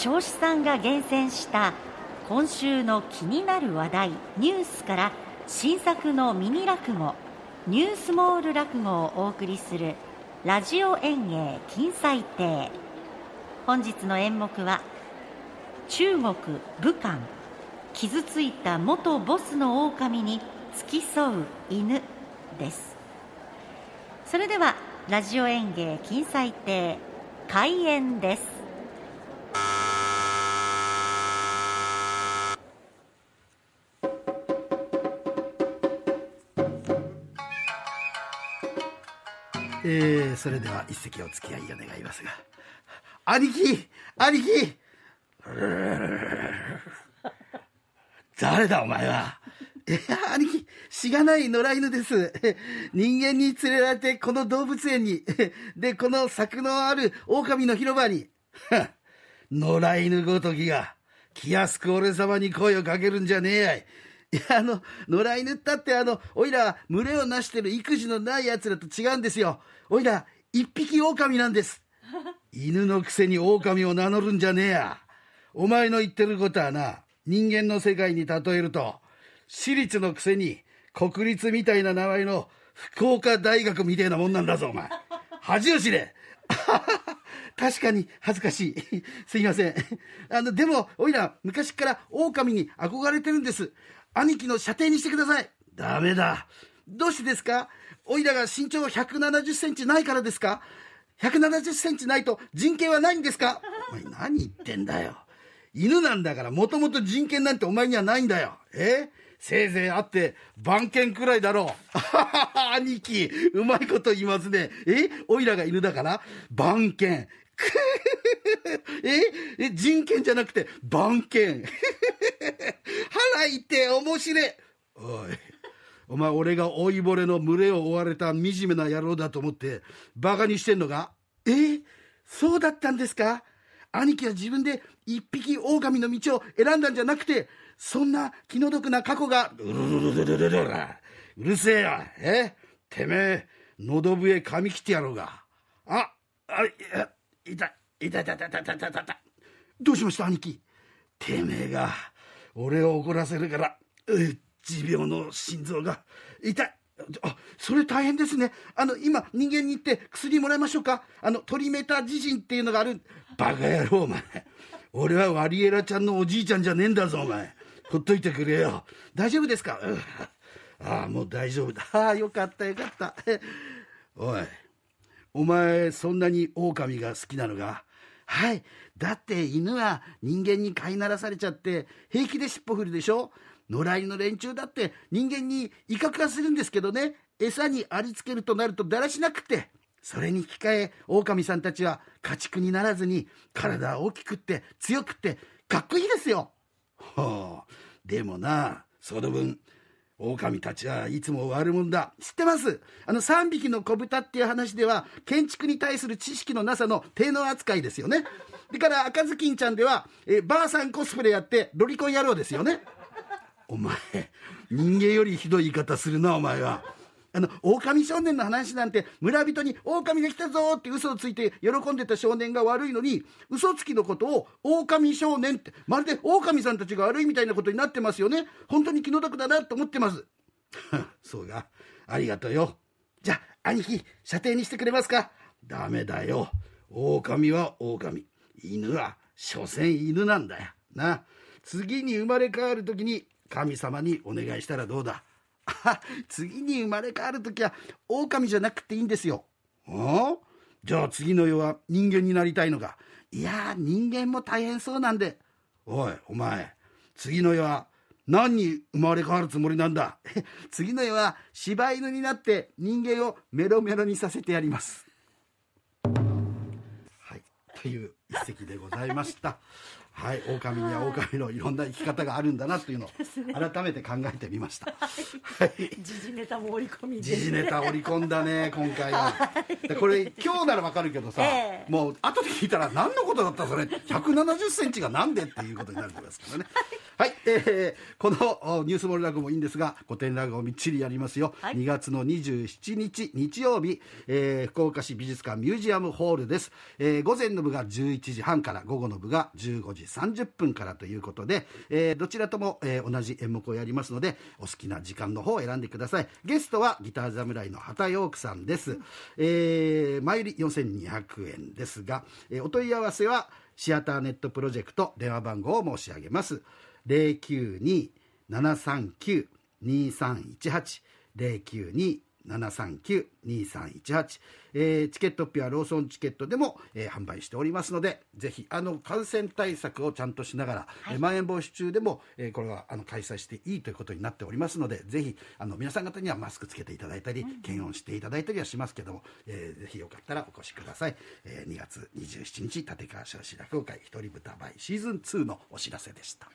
彰子さんが厳選した今週の気になる話題ニュースから新作のミニ落語ニュースモール落語をお送りするラジオ演芸金彩亭。本日の演目は中国武漢傷ついた元ボスの狼に付き添う犬です。それではラジオ演芸金彩亭開演です。えー、それでは一席お付き合いを願いますが兄貴兄貴誰だお前は。いや、兄貴、しがない野良犬です。人間に連れられてこの動物園に、で、この柵のある狼の広場に、野良犬ごときが、気安く俺様に声をかけるんじゃねえやい。いや、あの、野良犬ったってあの、おいら、群れをなしてる育児のない奴らと違うんですよ。おいら、一匹狼なんです。犬のくせに狼を名乗るんじゃねえや。お前の言ってることはな、人間の世界に例えると、私立のくせに国立みたいな名前の福岡大学みたいなもんなんだぞ、お前。恥を知れ。確かに恥ずかしい。すいません。あの、でも、おいら、昔から狼に憧れてるんです。兄貴の射程にしてください。ダメだ。どうしてですか？おいらが身長170センチないからですか ?170 センチないと人権はないんですか？お前何言ってんだよ。犬なんだからもともと人権なんてお前にはないんだよ。え？せいぜいあって番犬くらいだろう。兄貴、うまいこと言いますね。え？おいらが犬だから番犬。え？え？人権じゃなくて番犬。腹痛え面白い。おい。お前俺が老いぼれの群れを追われた惨めな野郎だと思ってバカにしてんのか？え？そうだったんですか？兄貴は自分で一匹狼の道を選んだんじゃなくて、そんな気の毒な過去が、うるるるるるうるせえや、えてめえ、喉笛噛み切ってやろうが。あ、あ、いや、痛い、痛い、痛い、痛い、痛い、痛い、痛い。どうしました兄貴。てめえが、俺を怒らせるから、持病の心臓が、痛い。あ、それ大変ですね。あの、今、人間に行って薬もらいましょうか。あの、トリメタジジンっていうのがある。バカ野郎、お前。俺はワリエラちゃんのおじいちゃんじゃねえんだぞ、お前。ほっといてくれよ。大丈夫ですか、ああ、もう大丈夫だ。ああ、よかった、よかった。おい、お前、そんなに狼が好きなのか？はい。だって犬は人間に飼いならされちゃって平気で尻尾振るでしょ？野良犬の連中だって人間に威嚇はするんですけどね餌にありつけるとなるとだらしなくてそれに引き換え狼さんたちは家畜にならずに体は大きくって強くってかっこいいですよ。はあ、でもなその分狼たちはいつも悪者だ。知ってます？あの3匹の子豚っていう話では建築に対する知識のなさの低能扱いですよね。だから赤ずきんちゃんではえばあさんコスプレやってロリコン野郎ですよね。お前人間よりひどい言い方するなお前は。あの、狼少年の話なんて、村人に狼が来たぞって嘘をついて喜んでた少年が悪いのに、嘘つきのことを狼少年って、まるで狼さんたちが悪いみたいなことになってますよね。本当に気の毒だなと思ってます。そうが、ありがとうよ。じゃあ、兄貴、射程にしてくれますかダメだよ。狼は狼。犬は、所詮犬なんだよ。な。次に生まれ変わる時に神様にお願いしたらどうだ？次に生まれ変わる時は狼じゃなくていいんですよ。じゃあ次の世は人間になりたいのか。いや人間も大変そうなんで。おい、お前、次の世は何に生まれ変わるつもりなんだ？次の世は柴犬になって人間をメロメロにさせてやります。はい、という一席でございました。はい、狼には狼のいろんな生き方があるんだなっていうのを改めて考えてみました。はい。時事ネタも織り込み時事ネタ織り込んだね、今回は。これ今日ならわかるけどさ、えー、もう後で聞いたら何のことだったそれ、170センチがなんでっていうことになるんですからね。はい、えー、このニュースモール落語もいいんですが古典落語をみっちりやりますよ、はい。2月の27日日曜日、えー福岡市美術館ミュージアムホールです、えー午前の部が11時半から午後の部が15時30分からということで、えーどちらとも、えー同じ演目をやりますのでお好きな時間の方を選んでください。ゲストはギター侍の畑陽区さんです、えー前売り4200円ですが、えーお問い合わせはシアターネットプロジェクト電話番号を申し上げます092-739-2318 092-739-2318、えーチケットピアローソンチケットでも、えー販売しておりますのでぜひあの感染対策をちゃんとしながら、えーまん延防止中でも、えーこれはあの開催していいということになっておりますのでぜひあの皆さん方にはマスクつけていただいたり、検温していただいたりはしますけども、えーぜひよかったらお越しください、えー2月27日立川少子落語会一人舞台シーズン2のお知らせでした